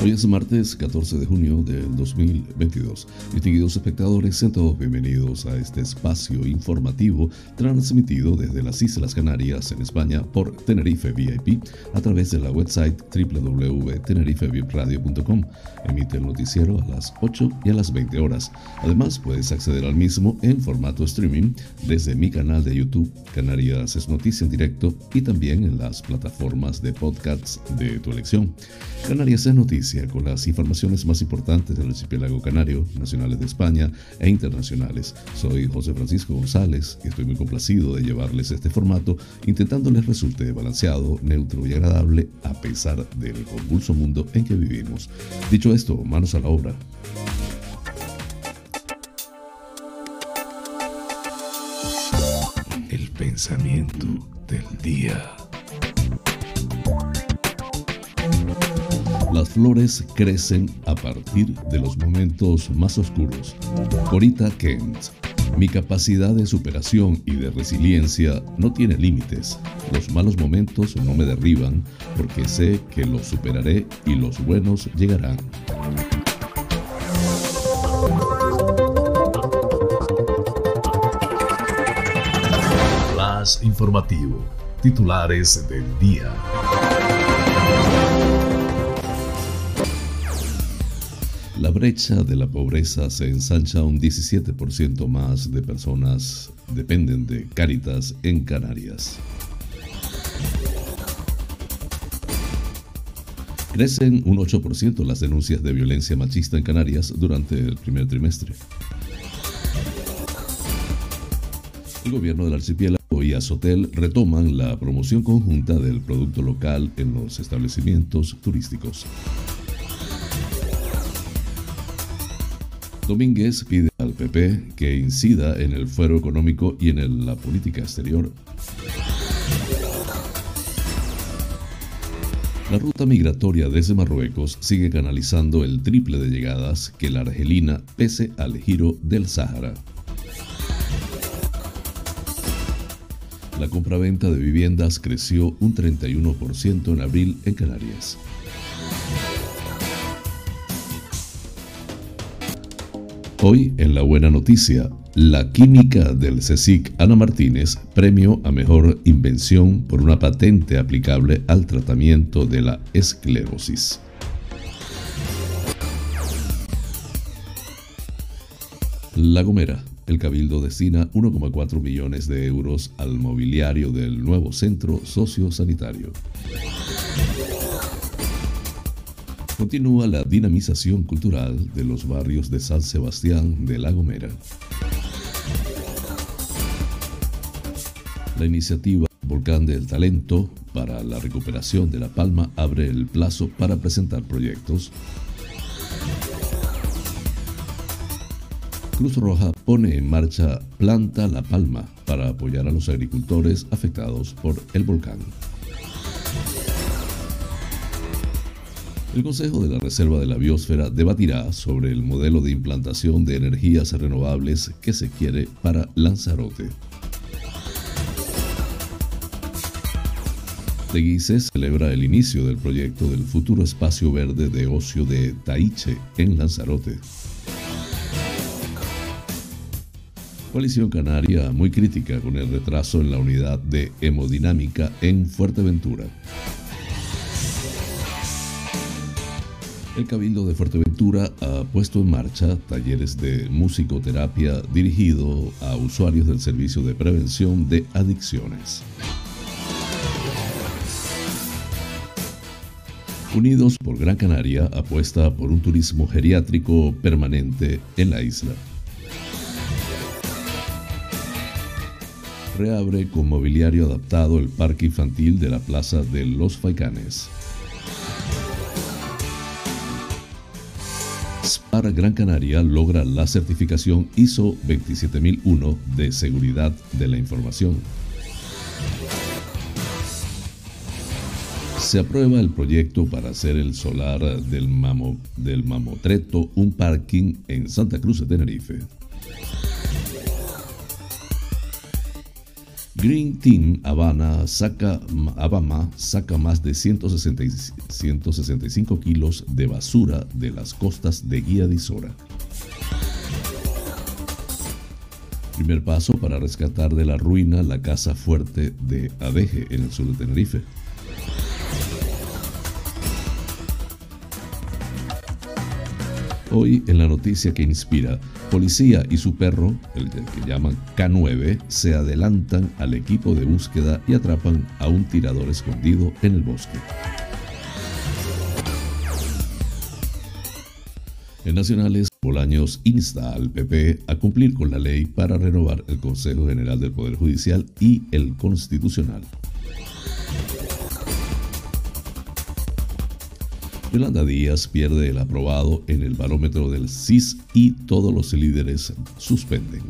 Hoy es martes 14 de junio del 2022. Distinguidos espectadores, sean todos bienvenidos a este espacio informativo transmitido desde las Islas Canarias en España por Tenerife VIP a través de la website www.tenerifevipradio.com. Emite el noticiero a las 8 y a las 20 horas. Además, puedes acceder al mismo en formato streaming desde mi canal de YouTube Canarias es Noticia en directo y también en las plataformas de podcasts de tu elección. Canarias es Noticia con las informaciones más importantes del archipiélago canario, nacionales de España e internacionales. Soy José Francisco González y estoy muy complacido de llevarles este formato, intentando les resulte balanceado, neutro y agradable a pesar del convulso mundo en que vivimos. Dicho esto, manos a la obra. El pensamiento del día. Las flores crecen a partir de los momentos más oscuros. Corita Kent. Mi capacidad de superación y de resiliencia no tiene límites. Los malos momentos no me derriban porque sé que los superaré y los buenos llegarán. Las informativo. Titulares del día. La brecha de la pobreza se ensancha un 17% más de personas dependen de Cáritas en Canarias. Crecen un 8% las denuncias de violencia machista en Canarias durante el primer trimestre. El gobierno del archipiélago y Azotel retoman la promoción conjunta del producto local en los establecimientos turísticos. Domínguez pide al PP que incida en el fuero económico y en la política exterior. La ruta migratoria desde Marruecos sigue canalizando el triple de llegadas que la argelina pese al giro del Sáhara. La compraventa de viviendas creció un 31% en abril en Canarias. Hoy en La Buena Noticia, la química del CSIC Ana Martínez premio a mejor invención por una patente aplicable al tratamiento de la esclerosis. La Gomera. El Cabildo destina 1,4 millones de euros al mobiliario del nuevo centro sociosanitario. Continúa la dinamización cultural de los barrios de San Sebastián de La Gomera. La iniciativa Volcán del Talento para la recuperación de La Palma abre el plazo para presentar proyectos. Cruz Roja pone en marcha Planta La Palma para apoyar a los agricultores afectados por el volcán. El Consejo de la Reserva de la Biosfera debatirá sobre el modelo de implantación de energías renovables que se quiere para Lanzarote. Teguise celebra el inicio del proyecto del futuro espacio verde de ocio de Taiche en Lanzarote. Coalición Canaria muy crítica con el retraso en la unidad de hemodinámica en Fuerteventura. El Cabildo de Fuerteventura ha puesto en marcha talleres de musicoterapia dirigido a usuarios del Servicio de Prevención de Adicciones. Unidos por Gran Canaria apuesta por un turismo geriátrico permanente en la isla. Reabre con mobiliario adaptado el parque infantil de la Plaza de los Faicanes. SPAR Gran Canaria logra la certificación ISO 27001 de seguridad de la información. Se aprueba el proyecto para hacer el solar del, del Mamotreto un parking en Santa Cruz de Tenerife. Green Team Habana saca, saca más de 165 kilos de basura de las costas de Guía de Isora. Primer paso para rescatar de la ruina la casa fuerte de Adeje en el sur de Tenerife. Hoy en la noticia que inspira, policía y su perro, el que llaman K9, se adelantan al equipo de búsqueda y atrapan a un tirador escondido en el bosque. En Nacionales, Bolaños insta al PP a cumplir con la ley para renovar el Consejo General del Poder Judicial y el Constitucional. Yolanda Díaz pierde el aprobado en el barómetro del CIS y todos los líderes suspenden.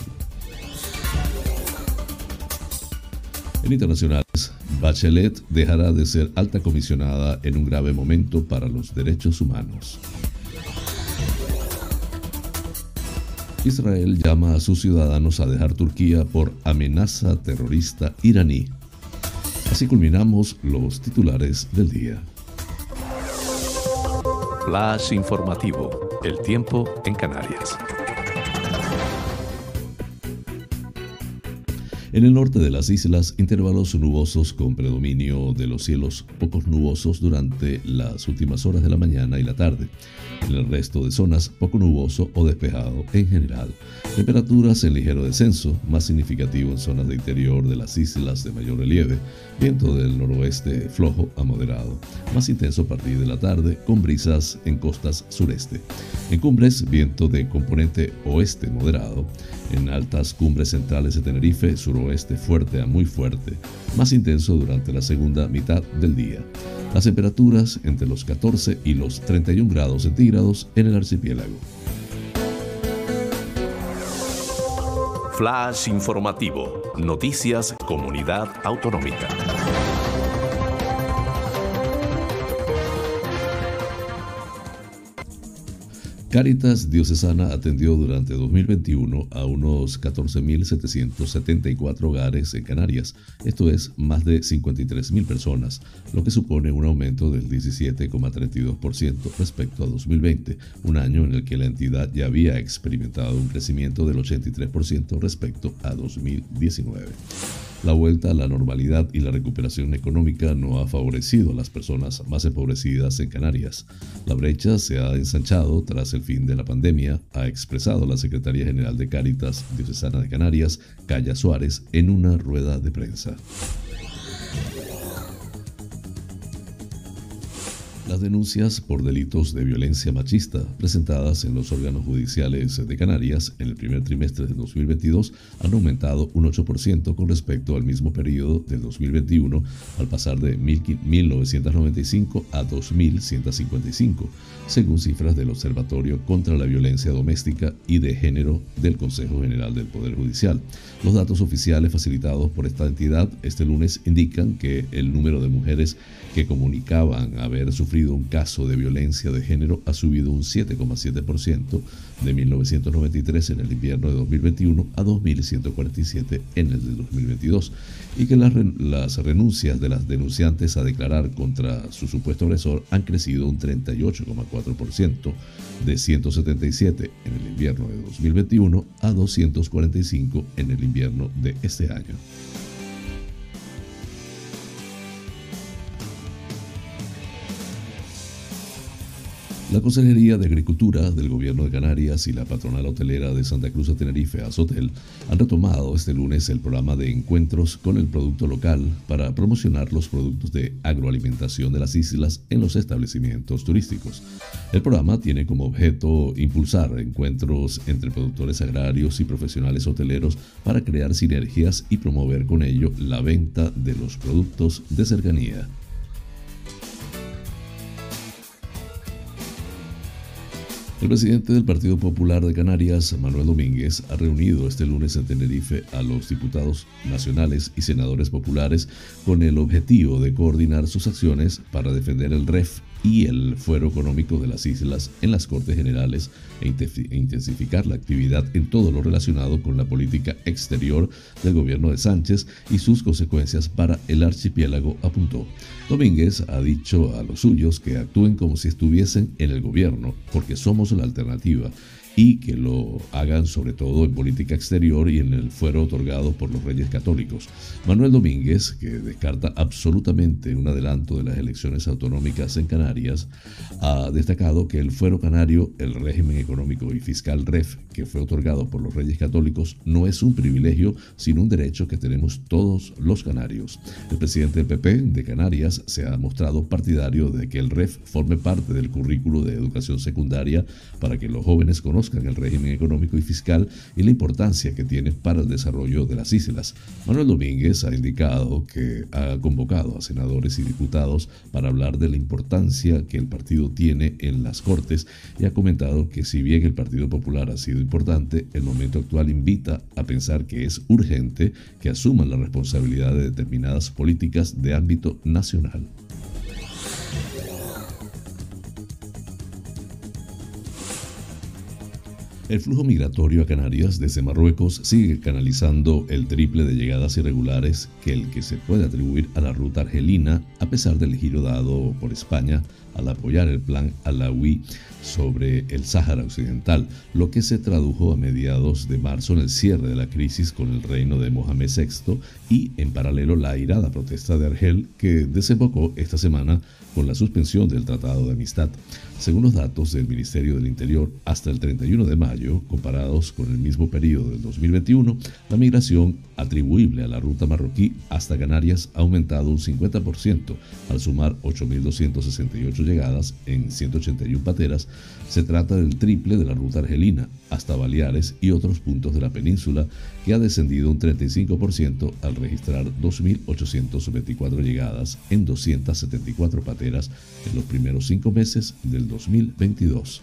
En internacionales, Bachelet dejará de ser alta comisionada en un grave momento para los derechos humanos. Israel llama a sus ciudadanos a dejar Turquía por amenaza terrorista iraní. Así culminamos los titulares del día. Flash informativo. El tiempo en Canarias. En el norte de las islas, intervalos nubosos con predominio de los cielos pocos nubosos durante las últimas horas de la mañana y la tarde. En el resto de zonas, poco nuboso o despejado en general. Temperaturas en ligero descenso, más significativo en zonas de interior de las islas de mayor relieve. Viento del noroeste flojo a moderado, más intenso a partir de la tarde, con brisas en costas sureste. En cumbres, viento de componente oeste moderado. En altas cumbres centrales de Tenerife, suroeste fuerte a muy fuerte, más intenso durante la segunda mitad del día. Las temperaturas entre los 14 y los 31 grados centígrados en el archipiélago. Flash informativo. Noticias Comunidad Autonómica. Caritas Diocesana atendió durante 2021 a unos 14.774 hogares en Canarias, esto es más de 53.000 personas, lo que supone un aumento del 17,32% respecto a 2020, un año en el que la entidad ya había experimentado un crecimiento del 83% respecto a 2019. La vuelta a la normalidad y la recuperación económica no ha favorecido a las personas más empobrecidas en Canarias. La brecha se ha ensanchado tras el fin de la pandemia, ha expresado la Secretaría General de Cáritas Diocesana de Canarias, Calla Suárez, en una rueda de prensa. Las denuncias por delitos de violencia machista presentadas en los órganos judiciales de Canarias en el primer trimestre de 2022 han aumentado un 8% con respecto al mismo periodo del 2021, al pasar de 1.995 a 2.155, según cifras del Observatorio contra la Violencia Doméstica y de Género del Consejo General del Poder Judicial. Los datos oficiales facilitados por esta entidad este lunes indican que el número de mujeres que comunicaban haber sufrido un caso de violencia de género ha subido un 7,7% de 1993 en el invierno de 2021 a 2.147 en el de 2022 y que las, las renuncias de las denunciantes a declarar contra su supuesto agresor han crecido un 38,4% de 177 en el invierno de 2021 a 245 en el invierno de este año. La Consejería de Agricultura del Gobierno de Canarias y la Patronal Hotelera de Santa Cruz de Tenerife, Azotel, han retomado este lunes el programa de encuentros con el producto local para promocionar los productos de agroalimentación de las islas en los establecimientos turísticos. El programa tiene como objeto impulsar encuentros entre productores agrarios y profesionales hoteleros para crear sinergias y promover con ello la venta de los productos de cercanía. El presidente del Partido Popular de Canarias, Manuel Domínguez, ha reunido este lunes en Tenerife a los diputados nacionales y senadores populares con el objetivo de coordinar sus acciones para defender el REF y el fuero económico de las islas en las Cortes Generales e, e intensificar la actividad en todo lo relacionado con la política exterior del gobierno de Sánchez y sus consecuencias para el archipiélago, apuntó. Domínguez ha dicho a los suyos que actúen como si estuviesen en el gobierno, porque somos la alternativa y que lo hagan sobre todo en política exterior y en el fuero otorgado por los reyes católicos. Manuel Domínguez, que descarta absolutamente un adelanto de las elecciones autonómicas en Canarias, ha destacado que el fuero canario, el régimen económico y fiscal REF, que fue otorgado por los reyes católicos, no es un privilegio, sino un derecho que tenemos todos los canarios. El presidente del PP de Canarias se ha mostrado partidario de que el REF forme parte del currículo de educación secundaria para que los jóvenes conozcan en el régimen económico y fiscal y la importancia que tiene para el desarrollo de las islas. Manuel Domínguez ha indicado que ha convocado a senadores y diputados para hablar de la importancia que el partido tiene en las Cortes y ha comentado que si bien el Partido Popular ha sido importante, el momento actual invita a pensar que es urgente que asuman la responsabilidad de determinadas políticas de ámbito nacional. El flujo migratorio a Canarias desde Marruecos sigue canalizando el triple de llegadas irregulares que el que se puede atribuir a la ruta argelina, a pesar del giro dado por España al apoyar el plan Alawi sobre el Sáhara Occidental, lo que se tradujo a mediados de marzo en el cierre de la crisis con el reino de Mohamed VI y, en paralelo, la airada protesta de Argel que desembocó esta semana con la suspensión del Tratado de Amistad. Según los datos del Ministerio del Interior, hasta el 31 de mayo, comparados con el mismo periodo del 2021, la migración atribuible a la ruta marroquí hasta Canarias ha aumentado un 50%, al sumar 8.268 llegadas en 181 pateras. Se trata del triple de la ruta argelina, hasta Baleares y otros puntos de la península, que ha descendido un 35% al registrar 2.824 llegadas en 274 pateras en los primeros cinco meses del 2022.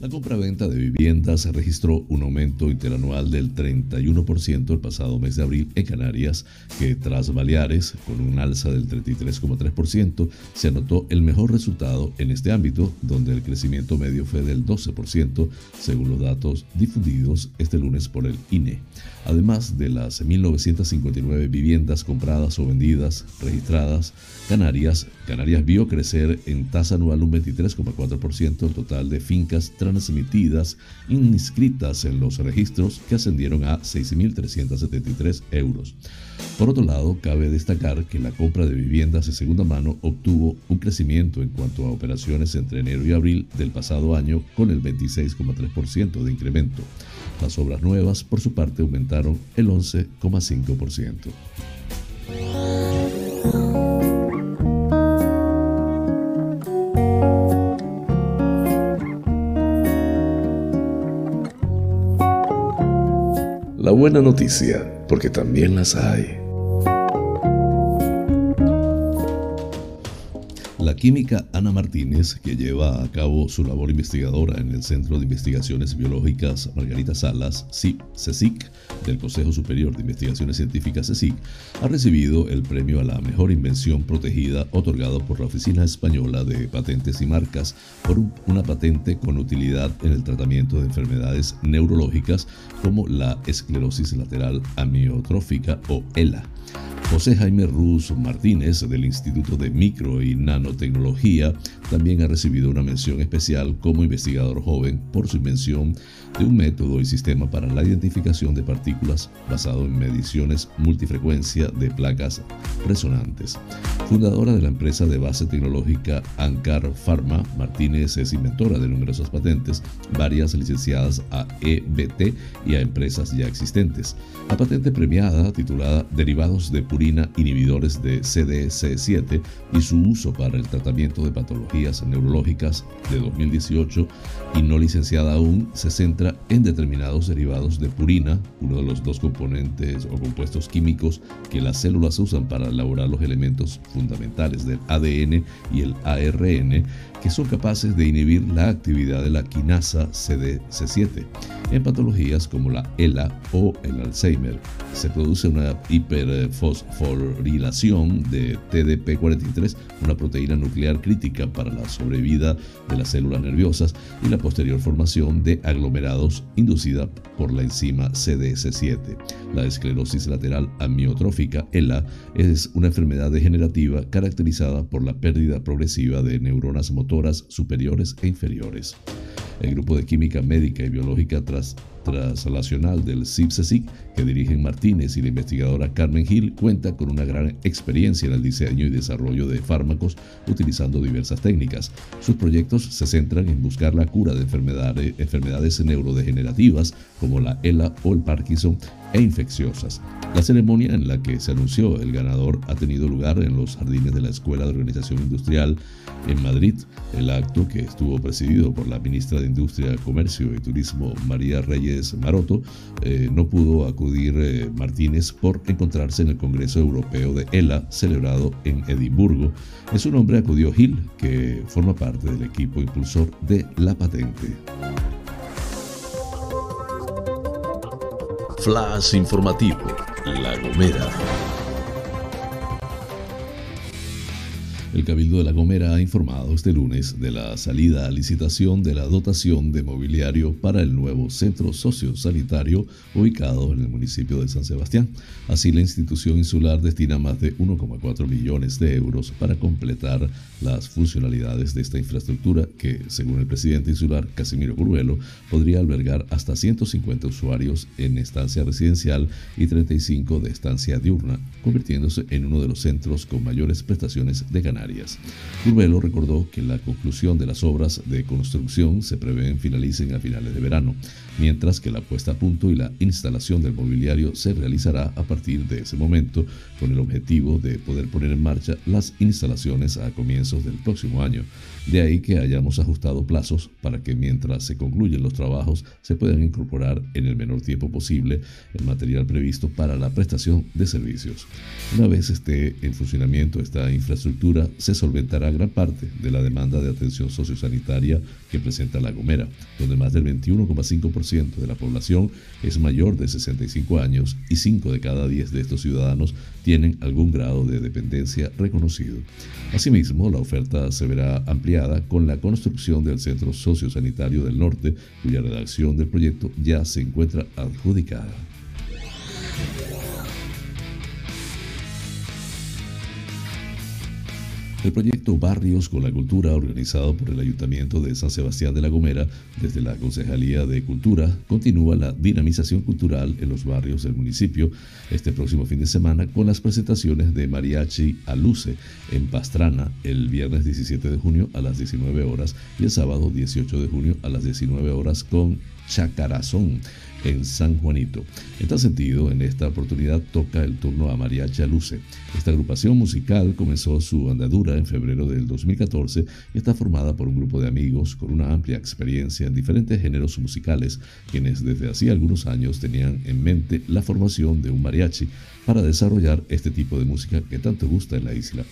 La compraventa de viviendas registró un aumento interanual del 31% el pasado mes de abril en Canarias, que tras Baleares, con un alza del 33,3%, se anotó el mejor resultado en este ámbito, donde el crecimiento medio fue del 12%, según los datos difundidos este lunes por el INE. Además de las 1.959 viviendas compradas o vendidas registradas, Canarias, Canarias vio crecer en tasa anual un 23,4% el total de fincas transmitidas inscritas en los registros que ascendieron a 6.373 euros. Por otro lado, cabe destacar que la compra de viviendas de segunda mano obtuvo un crecimiento en cuanto a operaciones entre enero y abril del pasado año con el 26,3% de incremento. Las obras nuevas, por su parte, aumentaron el 11,5%. La buena noticia, porque también las hay. Química Ana Martínez, que lleva a cabo su labor investigadora en el Centro de Investigaciones Biológicas Margarita Salas, CSIC, del Consejo Superior de Investigaciones Científicas CSIC, ha recibido el premio a la mejor invención protegida otorgado por la Oficina Española de Patentes y Marcas por una patente con utilidad en el tratamiento de enfermedades neurológicas como la esclerosis lateral amiotrófica o ELA. José Jaime Ruz Martínez del Instituto de Micro y Nanotecnología también ha recibido una mención especial como investigador joven por su invención de un método y sistema para la identificación de partículas basado en mediciones multifrecuencia de placas resonantes. Fundadora de la empresa de base tecnológica Ancar Pharma, Martínez es inventora de numerosas patentes, varias licenciadas a EBT y a empresas ya existentes. La patente premiada, titulada Derivados de purina inhibidores de CDC7 y su uso para el tratamiento de patologías neurológicas de 2018 y no licenciada aún se centra en determinados derivados de purina, uno de los dos componentes o compuestos químicos que las células usan para elaborar los elementos fundamentales del ADN y el ARN, que son capaces de inhibir la actividad de la quinasa CDC7 en patologías como la ELA o el Alzheimer. Se produce una hiperfosforilación de TDP43, una proteína nuclear crítica para la sobrevida de las células nerviosas y la posterior formación de aglomerados inducida por la enzima CDS7. La esclerosis lateral amiotrófica, ELA, es una enfermedad degenerativa caracterizada por la pérdida progresiva de neuronas motoras superiores e inferiores. El grupo de química médica y biológica tras translacional del CIPSESIC que dirigen Martínez y la investigadora Carmen Gil cuenta con una gran experiencia en el diseño y desarrollo de fármacos utilizando diversas técnicas. Sus proyectos se centran en buscar la cura de enfermedades, enfermedades neurodegenerativas como la ELA o el Parkinson e infecciosas. La ceremonia en la que se anunció el ganador ha tenido lugar en los jardines de la Escuela de Organización Industrial en Madrid. El acto, que estuvo presidido por la ministra de Industria, Comercio y Turismo, María Reyes Maroto, eh, no pudo acudir eh, Martínez por encontrarse en el Congreso Europeo de ELA, celebrado en Edimburgo. En su nombre acudió Gil, que forma parte del equipo impulsor de la patente. Flash informativo, La Gomera. El Cabildo de La Gomera ha informado este lunes de la salida a licitación de la dotación de mobiliario para el nuevo centro sociosanitario ubicado en el municipio de San Sebastián. Así, la institución insular destina más de 1,4 millones de euros para completar las funcionalidades de esta infraestructura que, según el presidente insular Casimiro Curvelo, podría albergar hasta 150 usuarios en estancia residencial y 35 de estancia diurna, convirtiéndose en uno de los centros con mayores prestaciones de ganancia Canarias. recordó que la conclusión de las obras de construcción se prevén finalicen a finales de verano, mientras que la puesta a punto y la instalación del mobiliario se realizará a partir de ese momento con el objetivo de poder poner en marcha las instalaciones a comienzos del próximo año. De ahí que hayamos ajustado plazos para que mientras se concluyen los trabajos se puedan incorporar en el menor tiempo posible el material previsto para la prestación de servicios. Una vez esté en funcionamiento esta infraestructura, se solventará gran parte de la demanda de atención sociosanitaria que presenta La Gomera, donde más del 21,5% de la población es mayor de 65 años y 5 de cada 10 de estos ciudadanos tienen algún grado de dependencia reconocido. Asimismo, la oferta se verá ampliada con la construcción del Centro Sociosanitario del Norte, cuya redacción del proyecto ya se encuentra adjudicada. El proyecto Barrios con la Cultura, organizado por el Ayuntamiento de San Sebastián de la Gomera desde la Concejalía de Cultura, continúa la dinamización cultural en los barrios del municipio este próximo fin de semana con las presentaciones de Mariachi Aluce en Pastrana el viernes 17 de junio a las 19 horas y el sábado 18 de junio a las 19 horas con Chacarazón en San Juanito. En tal sentido, en esta oportunidad toca el turno a Mariachi Luce. Esta agrupación musical comenzó su andadura en febrero del 2014 y está formada por un grupo de amigos con una amplia experiencia en diferentes géneros musicales, quienes desde hacía algunos años tenían en mente la formación de un mariachi para desarrollar este tipo de música que tanto gusta en la isla.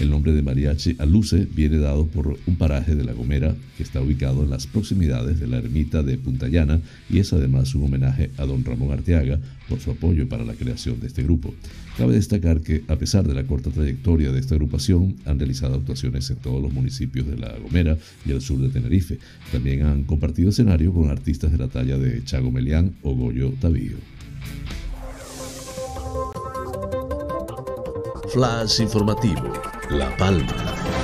El nombre de Mariachi Aluce viene dado por un paraje de La Gomera que está ubicado en las proximidades de la ermita de Punta Llana y es además un homenaje a don Ramón Arteaga por su apoyo para la creación de este grupo. Cabe destacar que, a pesar de la corta trayectoria de esta agrupación, han realizado actuaciones en todos los municipios de La Gomera y el sur de Tenerife. También han compartido escenario con artistas de la talla de Chago Melián o Goyo Tavío. Flash informativo, La Palma.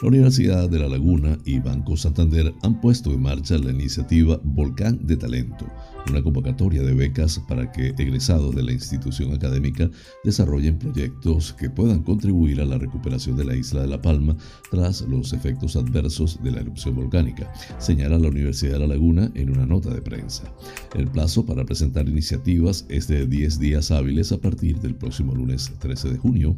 La Universidad de La Laguna y Banco Santander han puesto en marcha la iniciativa Volcán de Talento, una convocatoria de becas para que egresados de la institución académica desarrollen proyectos que puedan contribuir a la recuperación de la isla de La Palma tras los efectos adversos de la erupción volcánica, señala la Universidad de La Laguna en una nota de prensa. El plazo para presentar iniciativas es de 10 días hábiles a partir del próximo lunes 13 de junio.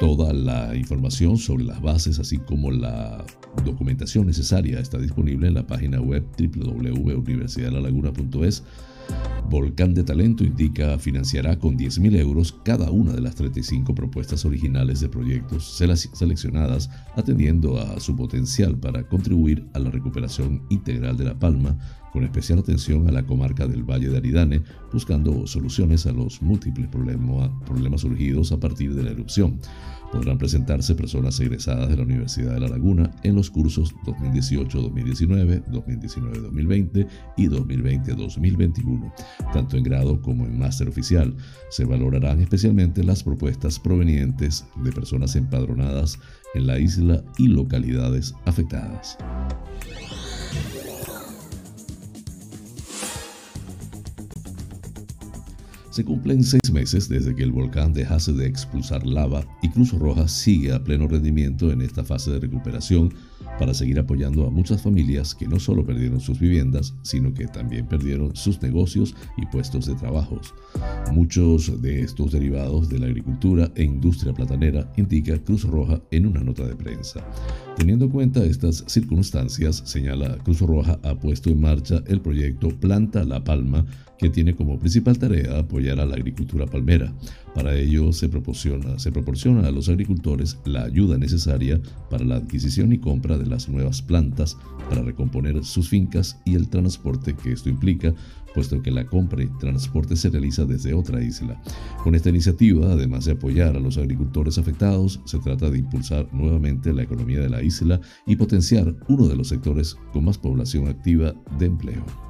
Toda la información sobre las bases, así como la documentación necesaria, está disponible en la página web www.universidaddelalaguna.es. Volcán de Talento indica financiará con 10.000 euros cada una de las 35 propuestas originales de proyectos seleccionadas, atendiendo a su potencial para contribuir a la recuperación integral de La Palma con especial atención a la comarca del Valle de Aridane, buscando soluciones a los múltiples problemas surgidos a partir de la erupción. Podrán presentarse personas egresadas de la Universidad de La Laguna en los cursos 2018-2019, 2019-2020 y 2020-2021, tanto en grado como en máster oficial. Se valorarán especialmente las propuestas provenientes de personas empadronadas en la isla y localidades afectadas. Se cumplen seis meses desde que el volcán dejase de expulsar lava y Cruz Roja sigue a pleno rendimiento en esta fase de recuperación para seguir apoyando a muchas familias que no solo perdieron sus viviendas, sino que también perdieron sus negocios y puestos de trabajo. Muchos de estos derivados de la agricultura e industria platanera, indica Cruz Roja en una nota de prensa. Teniendo en cuenta estas circunstancias, señala Cruz Roja ha puesto en marcha el proyecto Planta La Palma, que tiene como principal tarea apoyar a la agricultura palmera. Para ello se proporciona, se proporciona a los agricultores la ayuda necesaria para la adquisición y compra de las nuevas plantas para recomponer sus fincas y el transporte que esto implica, puesto que la compra y transporte se realiza desde otra isla. Con esta iniciativa, además de apoyar a los agricultores afectados, se trata de impulsar nuevamente la economía de la isla y potenciar uno de los sectores con más población activa de empleo.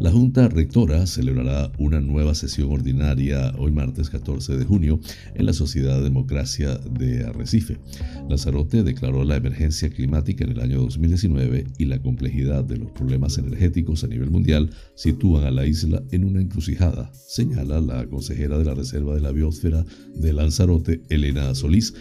La Junta Rectora celebrará una nueva sesión ordinaria hoy martes 14 de junio en la Sociedad Democracia de Arrecife. Lanzarote declaró la emergencia climática en el año 2019 y la complejidad de los problemas energéticos a nivel mundial sitúan a la isla en una encrucijada, señala la consejera de la Reserva de la Biosfera de Lanzarote, Elena Solís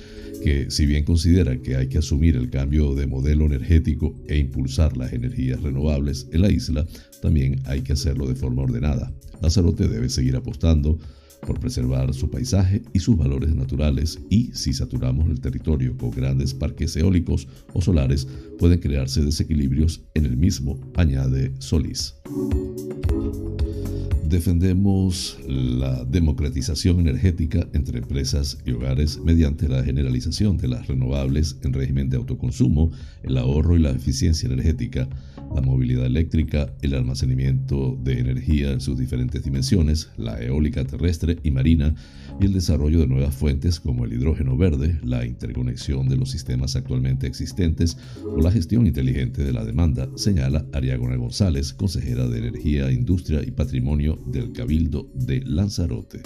que si bien considera que hay que asumir el cambio de modelo energético e impulsar las energías renovables en la isla, también hay que hacerlo de forma ordenada. Lanzarote debe seguir apostando por preservar su paisaje y sus valores naturales y si saturamos el territorio con grandes parques eólicos o solares pueden crearse desequilibrios en el mismo, añade Solís. Defendemos la democratización energética entre empresas y hogares mediante la generalización de las renovables en régimen de autoconsumo, el ahorro y la eficiencia energética, la movilidad eléctrica, el almacenamiento de energía en sus diferentes dimensiones, la eólica terrestre y marina y el desarrollo de nuevas fuentes como el hidrógeno verde, la interconexión de los sistemas actualmente existentes o la gestión inteligente de la demanda, señala Ariagona González, consejera de Energía, Industria y Patrimonio del Cabildo de Lanzarote.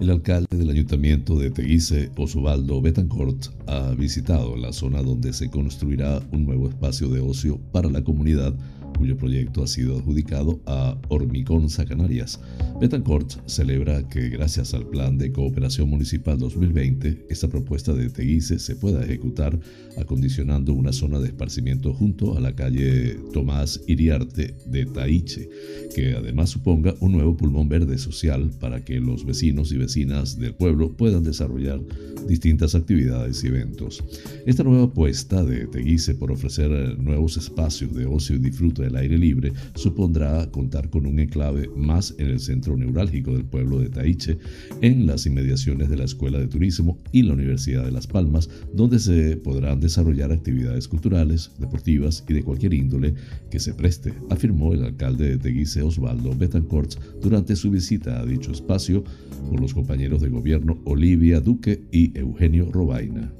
El alcalde del ayuntamiento de Teguise, Osvaldo Betancourt, ha visitado la zona donde se construirá un nuevo espacio de ocio para la comunidad cuyo proyecto ha sido adjudicado a Hormigonza Canarias. Betancourt celebra que gracias al Plan de Cooperación Municipal 2020, esta propuesta de Teguise se pueda ejecutar acondicionando una zona de esparcimiento junto a la calle Tomás Iriarte de Taiche, que además suponga un nuevo pulmón verde social para que los vecinos y vecinas del pueblo puedan desarrollar distintas actividades y eventos. Esta nueva apuesta de Teguise por ofrecer nuevos espacios de ocio y disfrute del aire libre supondrá contar con un enclave más en el centro neurálgico del pueblo de Taiche, en las inmediaciones de la Escuela de Turismo y la Universidad de Las Palmas, donde se podrán desarrollar actividades culturales, deportivas y de cualquier índole que se preste, afirmó el alcalde de Teguise Osvaldo Betancourt durante su visita a dicho espacio con los compañeros de gobierno Olivia Duque y Eugenio Robaina.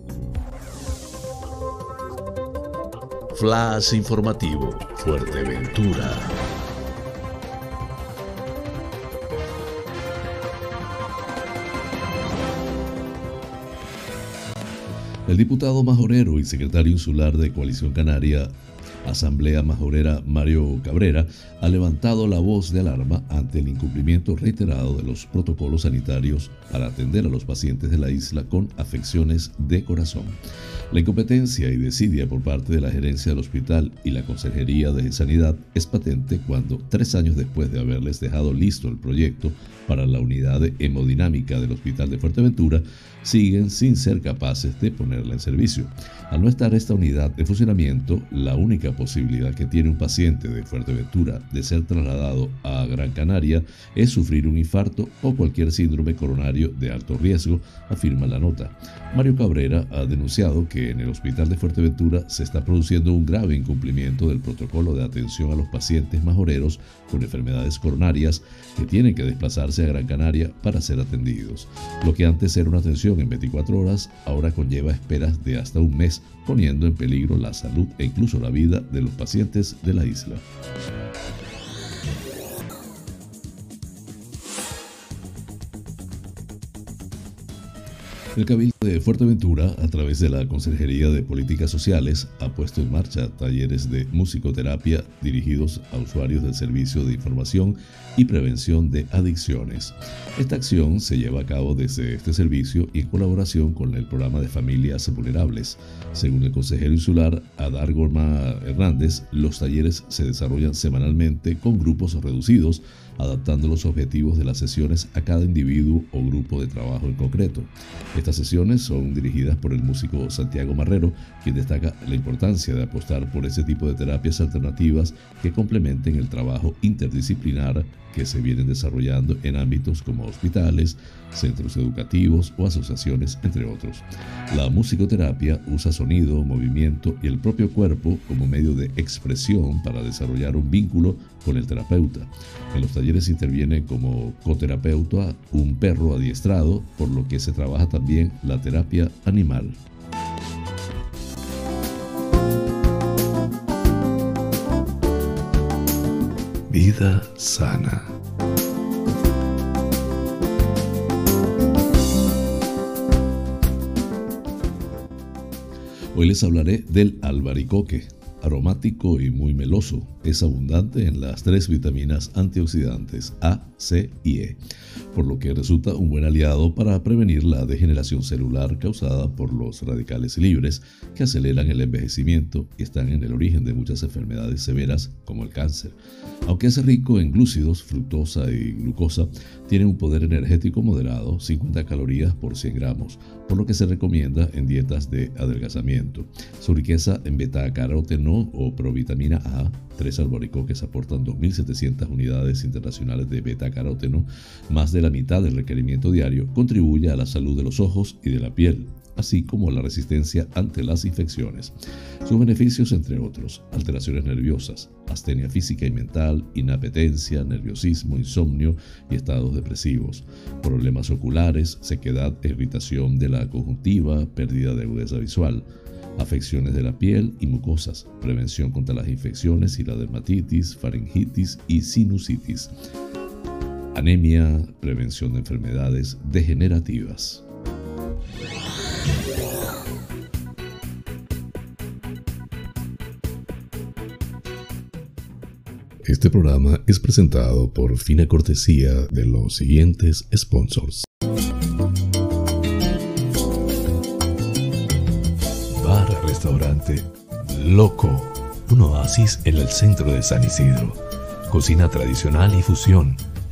Flash informativo, Fuerteventura. El diputado majorero y secretario insular de Coalición Canaria, Asamblea Majorera Mario Cabrera ha levantado la voz de alarma ante el incumplimiento reiterado de los protocolos sanitarios para atender a los pacientes de la isla con afecciones de corazón. La incompetencia y desidia por parte de la gerencia del hospital y la Consejería de Sanidad es patente cuando, tres años después de haberles dejado listo el proyecto para la unidad de hemodinámica del Hospital de Fuerteventura, siguen sin ser capaces de ponerla en servicio. Al no estar esta unidad en funcionamiento, la única posibilidad que tiene un paciente de Fuerteventura de ser trasladado a Gran Canaria es sufrir un infarto o cualquier síndrome coronario de alto riesgo, afirma la nota. Mario Cabrera ha denunciado que en el Hospital de Fuerteventura se está produciendo un grave incumplimiento del protocolo de atención a los pacientes majoreros con enfermedades coronarias que tienen que desplazarse a Gran Canaria para ser atendidos. Lo que antes era una atención en 24 horas, ahora conlleva esperas de hasta un mes, poniendo en peligro la salud e incluso la vida de los pacientes de la isla. El Cabildo de Fuerteventura, a través de la Consejería de Políticas Sociales, ha puesto en marcha talleres de musicoterapia dirigidos a usuarios del Servicio de Información y Prevención de Adicciones. Esta acción se lleva a cabo desde este servicio y en colaboración con el programa de familias vulnerables. Según el consejero insular Adar Gorma Hernández, los talleres se desarrollan semanalmente con grupos reducidos adaptando los objetivos de las sesiones a cada individuo o grupo de trabajo en concreto. Estas sesiones son dirigidas por el músico Santiago Marrero, quien destaca la importancia de apostar por ese tipo de terapias alternativas que complementen el trabajo interdisciplinar que se vienen desarrollando en ámbitos como hospitales, centros educativos o asociaciones, entre otros. La musicoterapia usa sonido, movimiento y el propio cuerpo como medio de expresión para desarrollar un vínculo con el terapeuta. En los talleres interviene como coterapeuta un perro adiestrado, por lo que se trabaja también la terapia animal. Vida sana. Hoy les hablaré del albaricoque, aromático y muy meloso. Es abundante en las tres vitaminas antioxidantes A, C y E, por lo que resulta un buen aliado para prevenir la degeneración celular causada por los radicales libres que aceleran el envejecimiento y están en el origen de muchas enfermedades severas como el cáncer. Aunque es rico en glúcidos, fructosa y glucosa, tiene un poder energético moderado, 50 calorías por 100 gramos, por lo que se recomienda en dietas de adelgazamiento. Su riqueza en beta-caroteno o provitamina A, tres albaricoques aportan 2.700 unidades internacionales de beta-caroteno, más de la mitad del requerimiento diario, contribuye a la salud de los ojos y de la piel, así como la resistencia ante las infecciones. Sus beneficios, entre otros, alteraciones nerviosas, astenia física y mental, inapetencia, nerviosismo, insomnio y estados depresivos, problemas oculares, sequedad irritación de la conjuntiva, pérdida de agudeza visual, afecciones de la piel y mucosas, prevención contra las infecciones y la dermatitis, faringitis y sinusitis, anemia, prevención de enfermedades degenerativas. Este programa es presentado por fina cortesía de los siguientes sponsors. Bar Restaurante Loco, un oasis en el centro de San Isidro. Cocina tradicional y fusión,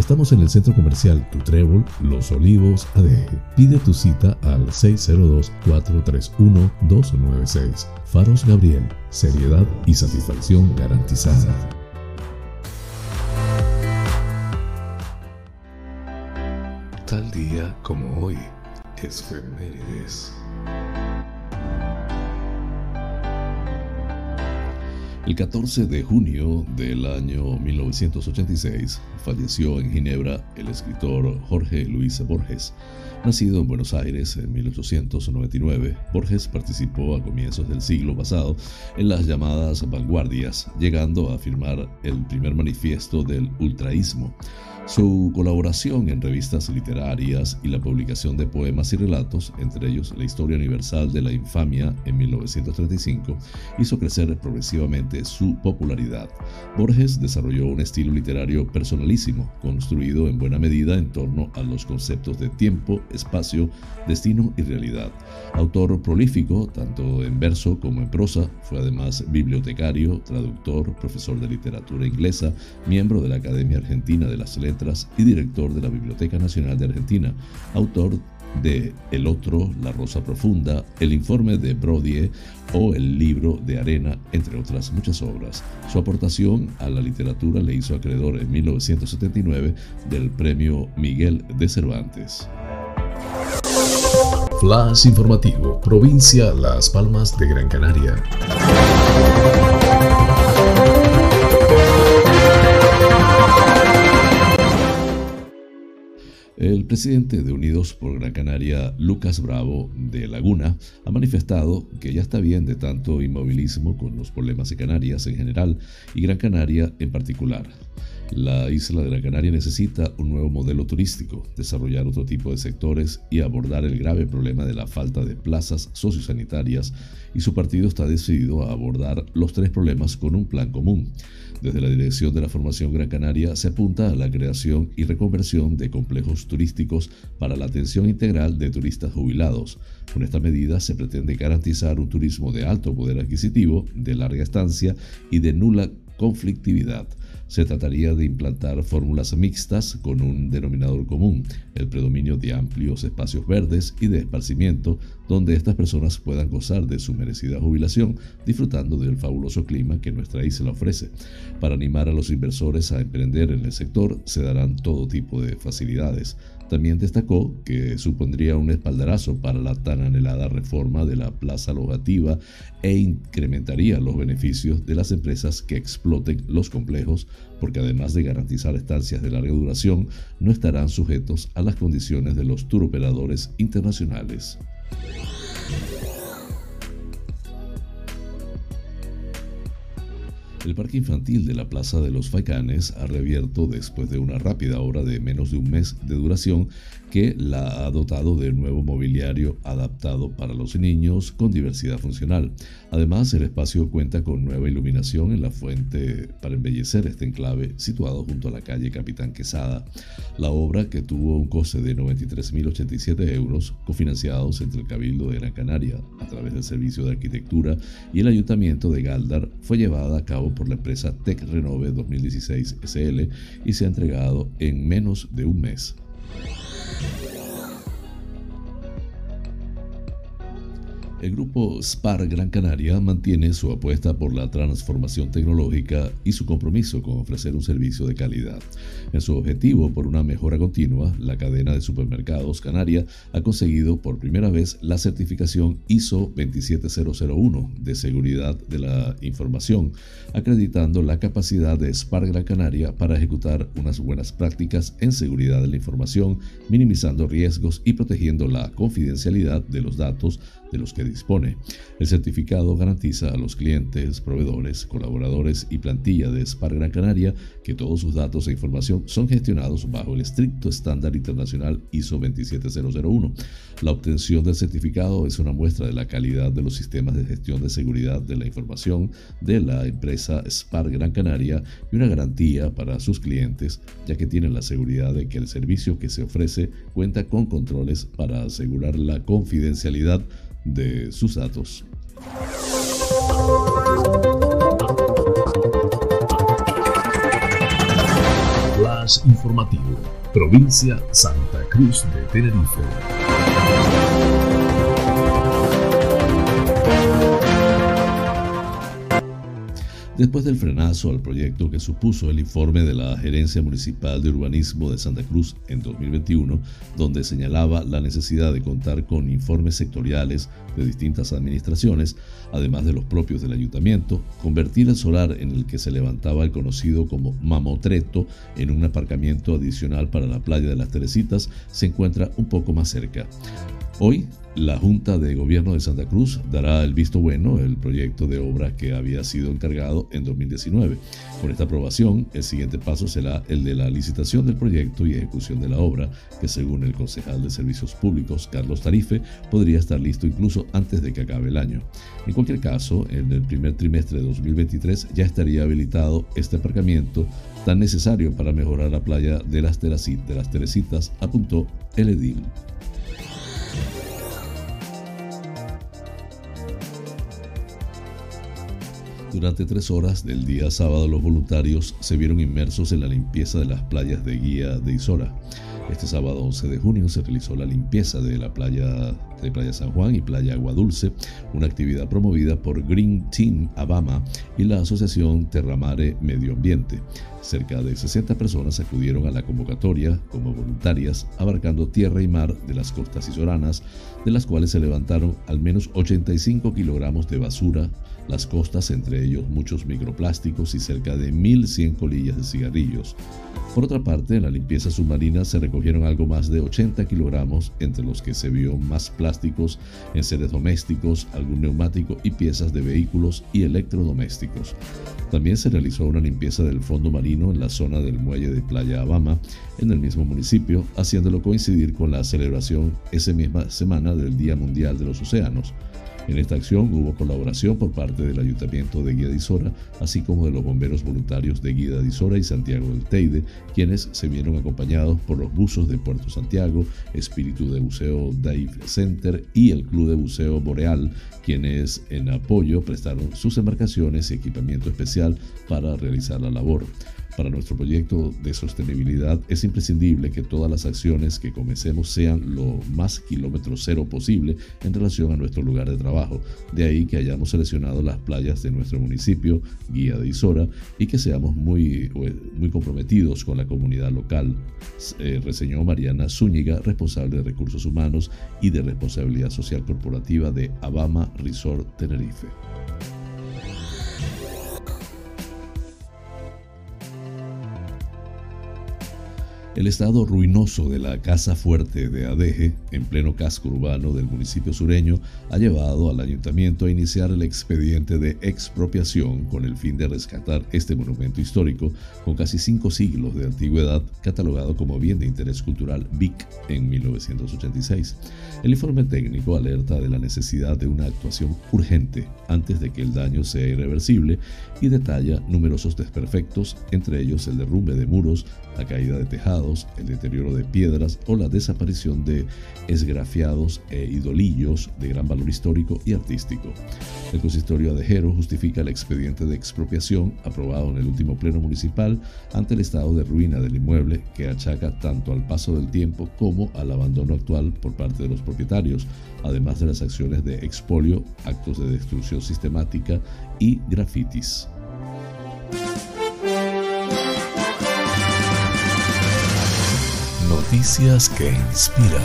Estamos en el centro comercial Tu Trébol, Los Olivos, ADG. Pide tu cita al 602-431-296. Faros Gabriel, seriedad y satisfacción garantizada. Tal día como hoy, es Femérides. El 14 de junio del año 1986 falleció en Ginebra el escritor Jorge Luis Borges. Nacido en Buenos Aires en 1899, Borges participó a comienzos del siglo pasado en las llamadas vanguardias, llegando a firmar el primer manifiesto del ultraísmo. Su colaboración en revistas literarias y la publicación de poemas y relatos, entre ellos La Historia Universal de la Infamia en 1935, hizo crecer progresivamente su popularidad. Borges desarrolló un estilo literario construido en buena medida en torno a los conceptos de tiempo, espacio, destino y realidad. Autor prolífico, tanto en verso como en prosa, fue además bibliotecario, traductor, profesor de literatura inglesa, miembro de la Academia Argentina de las Letras, y director de la Biblioteca Nacional de Argentina, autor de El Otro, La Rosa Profunda, El Informe de Brodier o El Libro de Arena, entre otras muchas obras. Su aportación a la literatura le hizo acreedor en 1979 del Premio Miguel de Cervantes. Flash informativo, provincia Las Palmas de Gran Canaria. El presidente de Unidos por Gran Canaria, Lucas Bravo de Laguna, ha manifestado que ya está bien de tanto inmovilismo con los problemas de Canarias en general y Gran Canaria en particular. La isla de Gran Canaria necesita un nuevo modelo turístico, desarrollar otro tipo de sectores y abordar el grave problema de la falta de plazas sociosanitarias y su partido está decidido a abordar los tres problemas con un plan común. Desde la Dirección de la Formación Gran Canaria se apunta a la creación y reconversión de complejos turísticos para la atención integral de turistas jubilados. Con esta medida se pretende garantizar un turismo de alto poder adquisitivo, de larga estancia y de nula conflictividad. Se trataría de implantar fórmulas mixtas con un denominador común, el predominio de amplios espacios verdes y de esparcimiento donde estas personas puedan gozar de su merecida jubilación, disfrutando del fabuloso clima que nuestra isla ofrece. Para animar a los inversores a emprender en el sector, se darán todo tipo de facilidades. También destacó que supondría un espaldarazo para la tan anhelada reforma de la plaza locativa e incrementaría los beneficios de las empresas que exploten los complejos, porque además de garantizar estancias de larga duración, no estarán sujetos a las condiciones de los turoperadores internacionales. El parque infantil de la Plaza de los Faicanes ha reabierto después de una rápida obra de menos de un mes de duración que la ha dotado de nuevo mobiliario adaptado para los niños con diversidad funcional. Además, el espacio cuenta con nueva iluminación en la fuente para embellecer este enclave situado junto a la calle Capitán Quesada. La obra, que tuvo un coste de 93.087 euros, cofinanciados entre el Cabildo de Gran Canaria a través del Servicio de Arquitectura y el Ayuntamiento de Galdar, fue llevada a cabo por la empresa Tech Renove 2016 SL y se ha entregado en menos de un mes. Yeah. El grupo SPAR Gran Canaria mantiene su apuesta por la transformación tecnológica y su compromiso con ofrecer un servicio de calidad. En su objetivo por una mejora continua, la cadena de supermercados Canaria ha conseguido por primera vez la certificación ISO 27001 de seguridad de la información, acreditando la capacidad de SPAR Gran Canaria para ejecutar unas buenas prácticas en seguridad de la información, minimizando riesgos y protegiendo la confidencialidad de los datos de los que dispone. El certificado garantiza a los clientes, proveedores, colaboradores y plantilla de SPAR Gran Canaria que todos sus datos e información son gestionados bajo el estricto estándar internacional ISO 27001. La obtención del certificado es una muestra de la calidad de los sistemas de gestión de seguridad de la información de la empresa SPAR Gran Canaria y una garantía para sus clientes, ya que tienen la seguridad de que el servicio que se ofrece cuenta con controles para asegurar la confidencialidad de sus datos. Flash informativo, provincia Santa Cruz de Tenerife. Después del frenazo al proyecto que supuso el informe de la Gerencia Municipal de Urbanismo de Santa Cruz en 2021, donde señalaba la necesidad de contar con informes sectoriales de distintas administraciones, además de los propios del ayuntamiento, convertir el solar en el que se levantaba el conocido como Mamotreto en un aparcamiento adicional para la playa de las Teresitas se encuentra un poco más cerca. Hoy, la Junta de Gobierno de Santa Cruz dará el visto bueno el proyecto de obra que había sido encargado en 2019. Con esta aprobación, el siguiente paso será el de la licitación del proyecto y ejecución de la obra, que según el concejal de Servicios Públicos, Carlos Tarife, podría estar listo incluso antes de que acabe el año. En cualquier caso, en el primer trimestre de 2023 ya estaría habilitado este aparcamiento tan necesario para mejorar la playa de las, de las Teresitas, apuntó el edil. Durante tres horas del día sábado los voluntarios se vieron inmersos en la limpieza de las playas de Guía de Isora. Este sábado 11 de junio se realizó la limpieza de la playa de Playa San Juan y Playa Agua Dulce, una actividad promovida por Green Team Abama y la Asociación Terramare Medio Ambiente. Cerca de 60 personas acudieron a la convocatoria como voluntarias, abarcando tierra y mar de las costas isoranas, de las cuales se levantaron al menos 85 kilogramos de basura, las costas, entre ellos muchos microplásticos y cerca de 1.100 colillas de cigarrillos. Por otra parte, en la limpieza submarina se recogieron algo más de 80 kilogramos, entre los que se vio más plásticos, en seres domésticos, algún neumático y piezas de vehículos y electrodomésticos. También se realizó una limpieza del fondo marino en la zona del muelle de Playa Abama, en el mismo municipio, haciéndolo coincidir con la celebración esa misma semana del Día Mundial de los Océanos. En esta acción hubo colaboración por parte del Ayuntamiento de Guía de Isora, así como de los bomberos voluntarios de Guía de Isora y Santiago del Teide, quienes se vieron acompañados por los buzos de Puerto Santiago, Espíritu de Buceo Dive Center y el Club de Buceo Boreal, quienes en apoyo prestaron sus embarcaciones y equipamiento especial para realizar la labor. Para nuestro proyecto de sostenibilidad es imprescindible que todas las acciones que comencemos sean lo más kilómetro cero posible en relación a nuestro lugar de trabajo. De ahí que hayamos seleccionado las playas de nuestro municipio, Guía de Isora, y que seamos muy, muy comprometidos con la comunidad local, eh, reseñó Mariana Zúñiga, responsable de recursos humanos y de responsabilidad social corporativa de Abama Resort Tenerife. El estado ruinoso de la Casa Fuerte de Adeje, en pleno casco urbano del municipio sureño, ha llevado al ayuntamiento a iniciar el expediente de expropiación con el fin de rescatar este monumento histórico con casi cinco siglos de antigüedad, catalogado como bien de interés cultural BIC en 1986. El informe técnico alerta de la necesidad de una actuación urgente antes de que el daño sea irreversible y detalla numerosos desperfectos, entre ellos el derrumbe de muros, la caída de tejados, el deterioro de piedras o la desaparición de esgrafiados e idolillos de gran valor histórico y artístico. El consistorio adejero justifica el expediente de expropiación aprobado en el último pleno municipal ante el estado de ruina del inmueble que achaca tanto al paso del tiempo como al abandono actual por parte de los propietarios, además de las acciones de expolio, actos de destrucción sistemática y grafitis. Noticias que inspiran.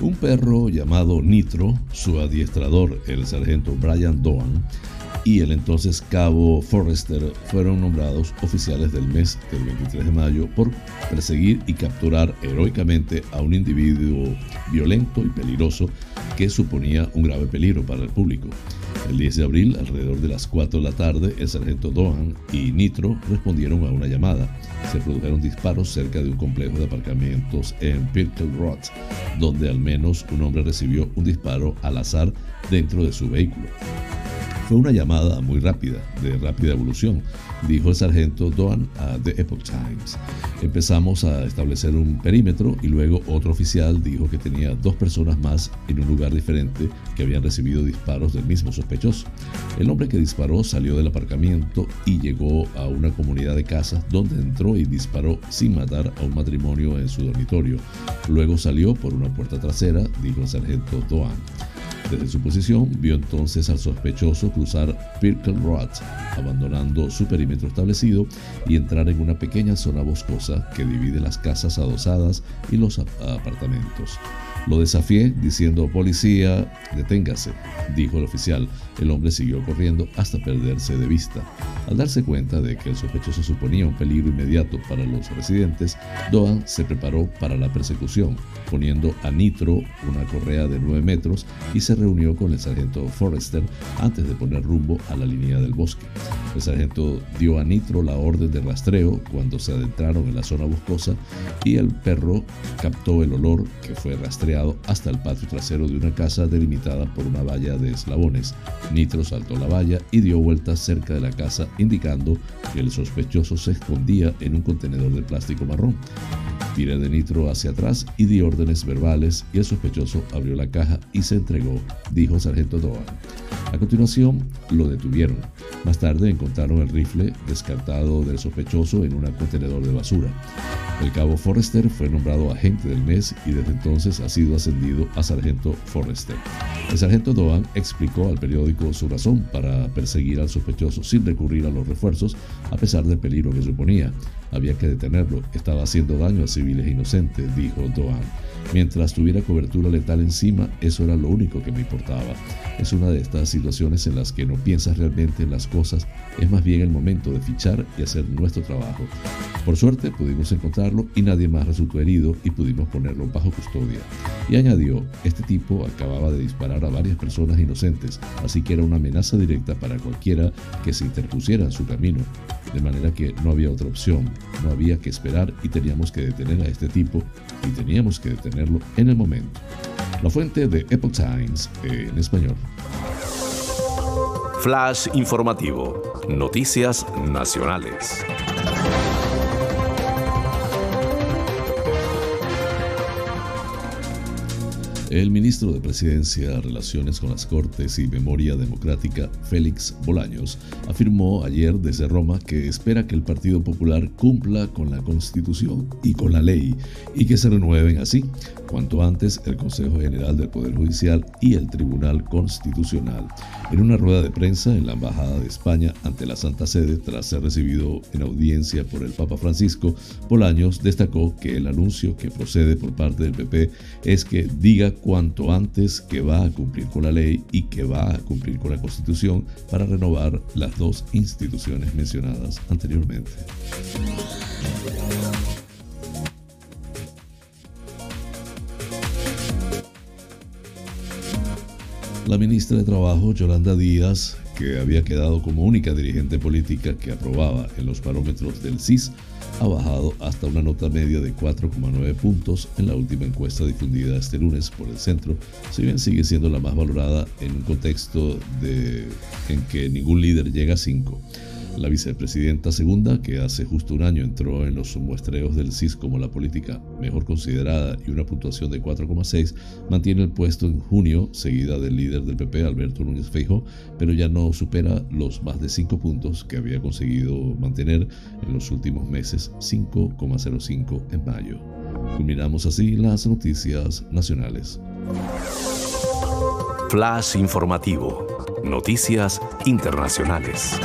Un perro llamado Nitro, su adiestrador, el sargento Brian Doan, y el entonces cabo Forrester fueron nombrados oficiales del mes del 23 de mayo por perseguir y capturar heroicamente a un individuo violento y peligroso que suponía un grave peligro para el público. El 10 de abril, alrededor de las 4 de la tarde, el sargento Dohan y Nitro respondieron a una llamada. Se produjeron disparos cerca de un complejo de aparcamientos en Pirtle Road, donde al menos un hombre recibió un disparo al azar dentro de su vehículo. Fue una llamada muy rápida, de rápida evolución, dijo el sargento Doan a The Epoch Times. Empezamos a establecer un perímetro y luego otro oficial dijo que tenía dos personas más en un lugar diferente que habían recibido disparos del mismo sospechoso. El hombre que disparó salió del aparcamiento y llegó a una comunidad de casas donde entró y disparó sin matar a un matrimonio en su dormitorio. Luego salió por una puerta trasera, dijo el sargento Doan. Desde su posición, vio entonces al sospechoso cruzar Pirkle Road, abandonando su perímetro establecido y entrar en una pequeña zona boscosa que divide las casas adosadas y los apartamentos. Lo desafié diciendo, policía, deténgase, dijo el oficial. El hombre siguió corriendo hasta perderse de vista. Al darse cuenta de que el sospechoso suponía un peligro inmediato para los residentes, Doan se preparó para la persecución, poniendo a Nitro una correa de 9 metros y se reunió con el sargento Forrester antes de poner rumbo a la línea del bosque. El sargento dio a Nitro la orden de rastreo cuando se adentraron en la zona boscosa y el perro captó el olor que fue rastreado hasta el patio trasero de una casa delimitada por una valla de eslabones. Nitro saltó la valla y dio vueltas cerca de la casa indicando que el sospechoso se escondía en un contenedor de plástico marrón. Tiré de Nitro hacia atrás y di órdenes verbales y el sospechoso abrió la caja y se entregó, dijo Sargento Doan. A continuación, lo detuvieron. Más tarde encontraron el rifle descartado del sospechoso en un contenedor de basura. El cabo Forrester fue nombrado agente del mes y desde entonces ha sido ascendido a sargento Forrester. El sargento Doan explicó al periódico su razón para perseguir al sospechoso sin recurrir a los refuerzos a pesar del peligro que suponía. Había que detenerlo, estaba haciendo daño a civiles inocentes, dijo Doan. Mientras tuviera cobertura letal encima, eso era lo único que me importaba. Es una de estas situaciones en las que no piensas realmente en las cosas, es más bien el momento de fichar y hacer nuestro trabajo. Por suerte pudimos encontrarlo y nadie más resultó herido y pudimos ponerlo bajo custodia. Y añadió, este tipo acababa de disparar a varias personas inocentes, así que era una amenaza directa para cualquiera que se interpusiera en su camino, de manera que no había otra opción No había que esperar y teníamos que detener a este tipo y teníamos que detenerlo en el momento. La fuente de Epoch Times en español. Flash informativo. Noticias nacionales. El ministro de Presidencia, Relaciones con las Cortes y Memoria Democrática, Félix Bolaños, afirmó ayer desde Roma que espera que el Partido Popular cumpla con la Constitución y con la ley y que se renueven así cuanto antes el Consejo General del Poder Judicial y el Tribunal Constitucional. En una rueda de prensa en la Embajada de España ante la Santa Sede, tras ser recibido en audiencia por el Papa Francisco, Bolaños destacó que el anuncio que procede por parte del PP es que diga cuanto antes que va a cumplir con la ley y que va a cumplir con la Constitución para renovar las dos instituciones mencionadas anteriormente. La ministra de Trabajo, Yolanda Díaz, que había quedado como única dirigente política que aprobaba en los parámetros del CIS, ha bajado hasta una nota media de 4,9 puntos en la última encuesta difundida este lunes por el centro, si bien sigue siendo la más valorada en un contexto en que ningún líder llega a 5. La vicepresidenta segunda, que hace justo un año entró en los muestreos del CIS como la política mejor considerada y una puntuación de 4,6, mantiene el puesto en junio, seguida del líder del PP, Alberto Núñez Feijo, pero ya no supera los más de 5 puntos que había conseguido mantener en los últimos meses, 5,05 en mayo. Culminamos así las noticias nacionales. Flash informativo. Noticias internacionales.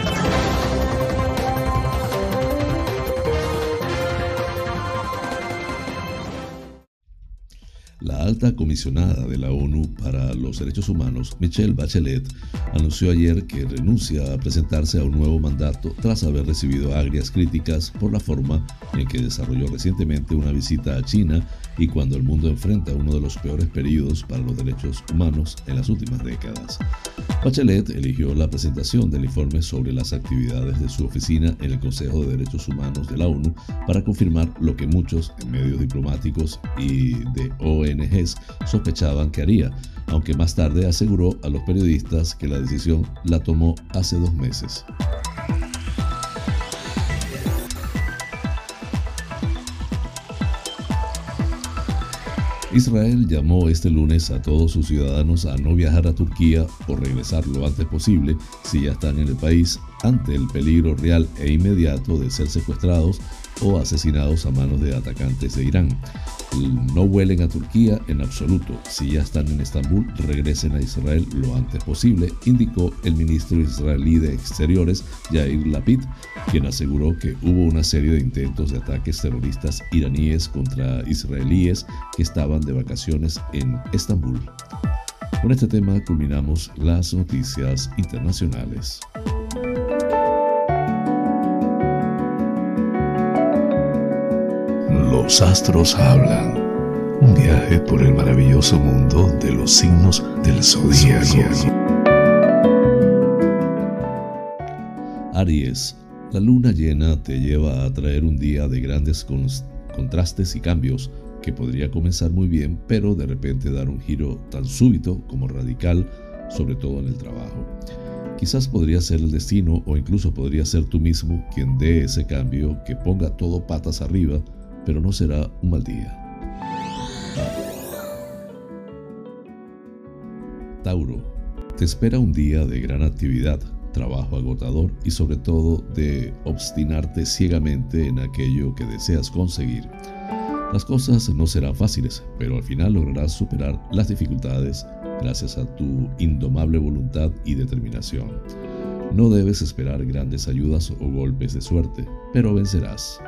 Alta comisionada de la ONU para los Derechos Humanos, Michelle Bachelet, anunció ayer que renuncia a presentarse a un nuevo mandato tras haber recibido agrias críticas por la forma en que desarrolló recientemente una visita a China y cuando el mundo enfrenta uno de los peores periodos para los derechos humanos en las últimas décadas. Bachelet eligió la presentación del informe sobre las actividades de su oficina en el Consejo de Derechos Humanos de la ONU para confirmar lo que muchos en medios diplomáticos y de ONU Sospechaban que haría, aunque más tarde aseguró a los periodistas que la decisión la tomó hace dos meses. Israel llamó este lunes a todos sus ciudadanos a no viajar a Turquía o regresar lo antes posible si ya están en el país ante el peligro real e inmediato de ser secuestrados o asesinados a manos de atacantes de Irán. No vuelen a Turquía en absoluto. Si ya están en Estambul, regresen a Israel lo antes posible, indicó el ministro israelí de Exteriores, Yair Lapid, quien aseguró que hubo una serie de intentos de ataques terroristas iraníes contra israelíes que estaban de vacaciones en Estambul. Con este tema culminamos las noticias internacionales. Los astros hablan. Un viaje por el maravilloso mundo de los signos del zodíaco. Aries, la luna llena te lleva a traer un día de grandes contrastes y cambios que podría comenzar muy bien, pero de repente dar un giro tan súbito como radical, sobre todo en el trabajo. Quizás podría ser el destino o incluso podría ser tú mismo quien dé ese cambio que ponga todo patas arriba pero no será un mal día. Tauro, te espera un día de gran actividad, trabajo agotador y sobre todo de obstinarte ciegamente en aquello que deseas conseguir. Las cosas no serán fáciles, pero al final lograrás superar las dificultades gracias a tu indomable voluntad y determinación. No debes esperar grandes ayudas o golpes de suerte, pero vencerás.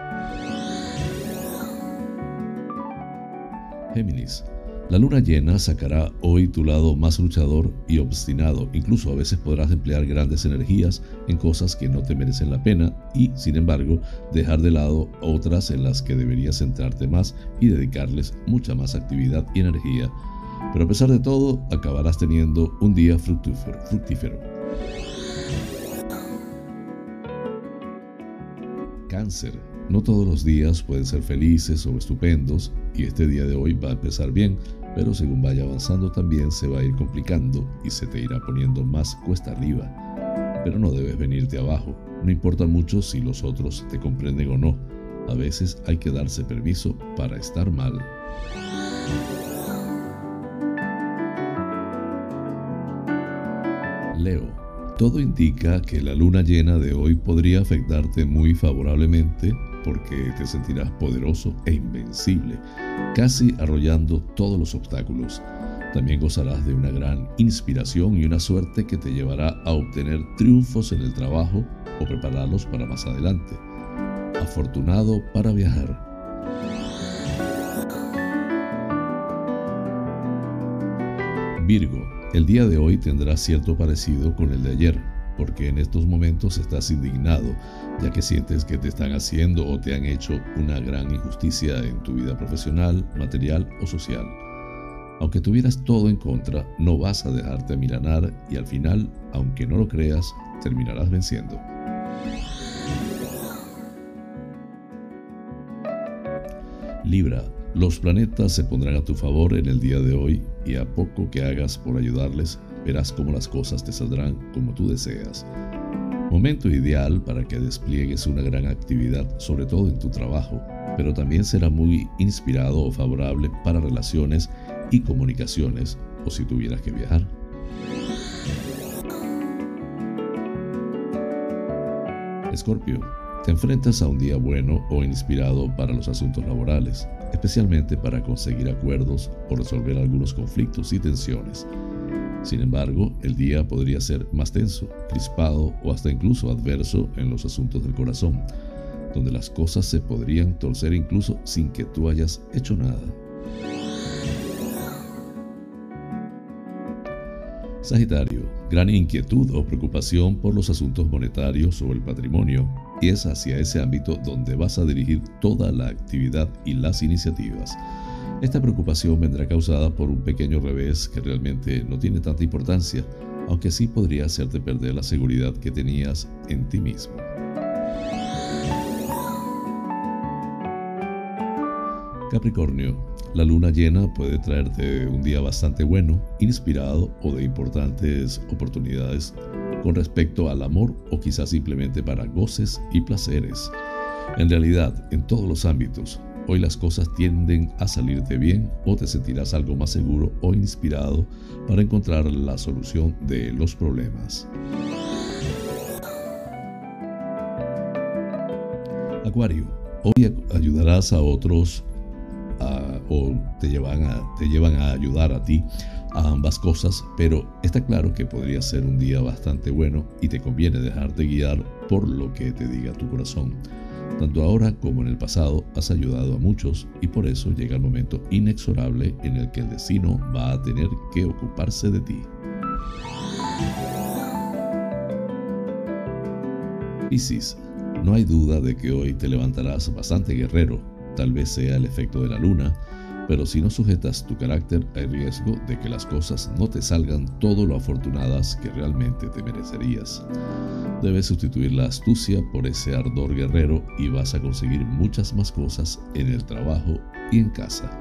Géminis. La luna llena sacará hoy tu lado más luchador y obstinado. Incluso a veces podrás emplear grandes energías en cosas que no te merecen la pena y, sin embargo, dejar de lado otras en las que deberías centrarte más y dedicarles mucha más actividad y energía. Pero a pesar de todo, acabarás teniendo un día fructífero. Cáncer. No todos los días pueden ser felices o estupendos y este día de hoy va a empezar bien, pero según vaya avanzando también se va a ir complicando y se te irá poniendo más cuesta arriba. Pero no debes venirte abajo, no importa mucho si los otros te comprenden o no, a veces hay que darse permiso para estar mal. Leo. Todo indica que la luna llena de hoy podría afectarte muy favorablemente porque te sentirás poderoso e invencible, casi arrollando todos los obstáculos. También gozarás de una gran inspiración y una suerte que te llevará a obtener triunfos en el trabajo o prepararlos para más adelante. Afortunado para viajar. Virgo, el día de hoy tendrá cierto parecido con el de ayer, porque en estos momentos estás indignado, ya que sientes que te están haciendo o te han hecho una gran injusticia en tu vida profesional, material o social. Aunque tuvieras todo en contra, no vas a dejarte milanar y al final, aunque no lo creas, terminarás venciendo. Libra, los planetas se pondrán a tu favor en el día de hoy y a poco que hagas por ayudarles, verás cómo las cosas te saldrán como tú deseas. Momento ideal para que despliegues una gran actividad, sobre todo en tu trabajo, pero también será muy inspirado o favorable para relaciones y comunicaciones o si tuvieras que viajar. Escorpio, te enfrentas a un día bueno o inspirado para los asuntos laborales especialmente para conseguir acuerdos o resolver algunos conflictos y tensiones. Sin embargo, el día podría ser más tenso, crispado o hasta incluso adverso en los asuntos del corazón, donde las cosas se podrían torcer incluso sin que tú hayas hecho nada. Sagitario, gran inquietud o preocupación por los asuntos monetarios o el patrimonio, y es hacia ese ámbito donde vas a dirigir toda la actividad y las iniciativas. Esta preocupación vendrá causada por un pequeño revés que realmente no tiene tanta importancia, aunque sí podría hacerte perder la seguridad que tenías en ti mismo. Capricornio, la luna llena puede traerte un día bastante bueno, inspirado o de importantes oportunidades con respecto al amor o quizás simplemente para goces y placeres. En realidad, en todos los ámbitos, hoy las cosas tienden a salirte bien o te sentirás algo más seguro o inspirado para encontrar la solución de los problemas. Acuario, hoy ayudarás a otros o te llevan, a, te llevan a ayudar a ti a ambas cosas, pero está claro que podría ser un día bastante bueno y te conviene dejarte guiar por lo que te diga tu corazón. Tanto ahora como en el pasado has ayudado a muchos y por eso llega el momento inexorable en el que el destino va a tener que ocuparse de ti. Piscis, no hay duda de que hoy te levantarás bastante guerrero, tal vez sea el efecto de la luna, pero si no sujetas tu carácter hay riesgo de que las cosas no te salgan todo lo afortunadas que realmente te merecerías. Debes sustituir la astucia por ese ardor guerrero y vas a conseguir muchas más cosas en el trabajo y en casa.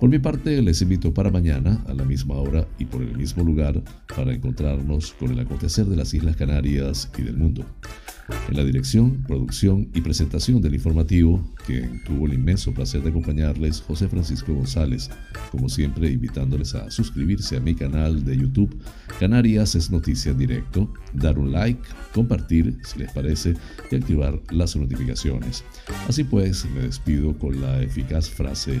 Por mi parte, les invito para mañana, a la misma hora y por el mismo lugar, para encontrarnos con el acontecer de las Islas Canarias y del mundo. En la dirección, producción y presentación del informativo, quien tuvo el inmenso placer de acompañarles, José Francisco González, como siempre invitándoles a suscribirse a mi canal de YouTube, Canarias es Noticia en Directo, dar un like, compartir si les parece y activar las notificaciones. Así pues, me despido con la eficaz frase